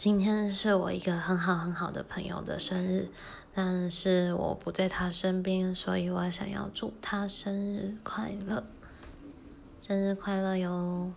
今天是我一个很好很好的朋友的生日但是我不在他身边所以我想要祝他生日快乐。生日快乐哟。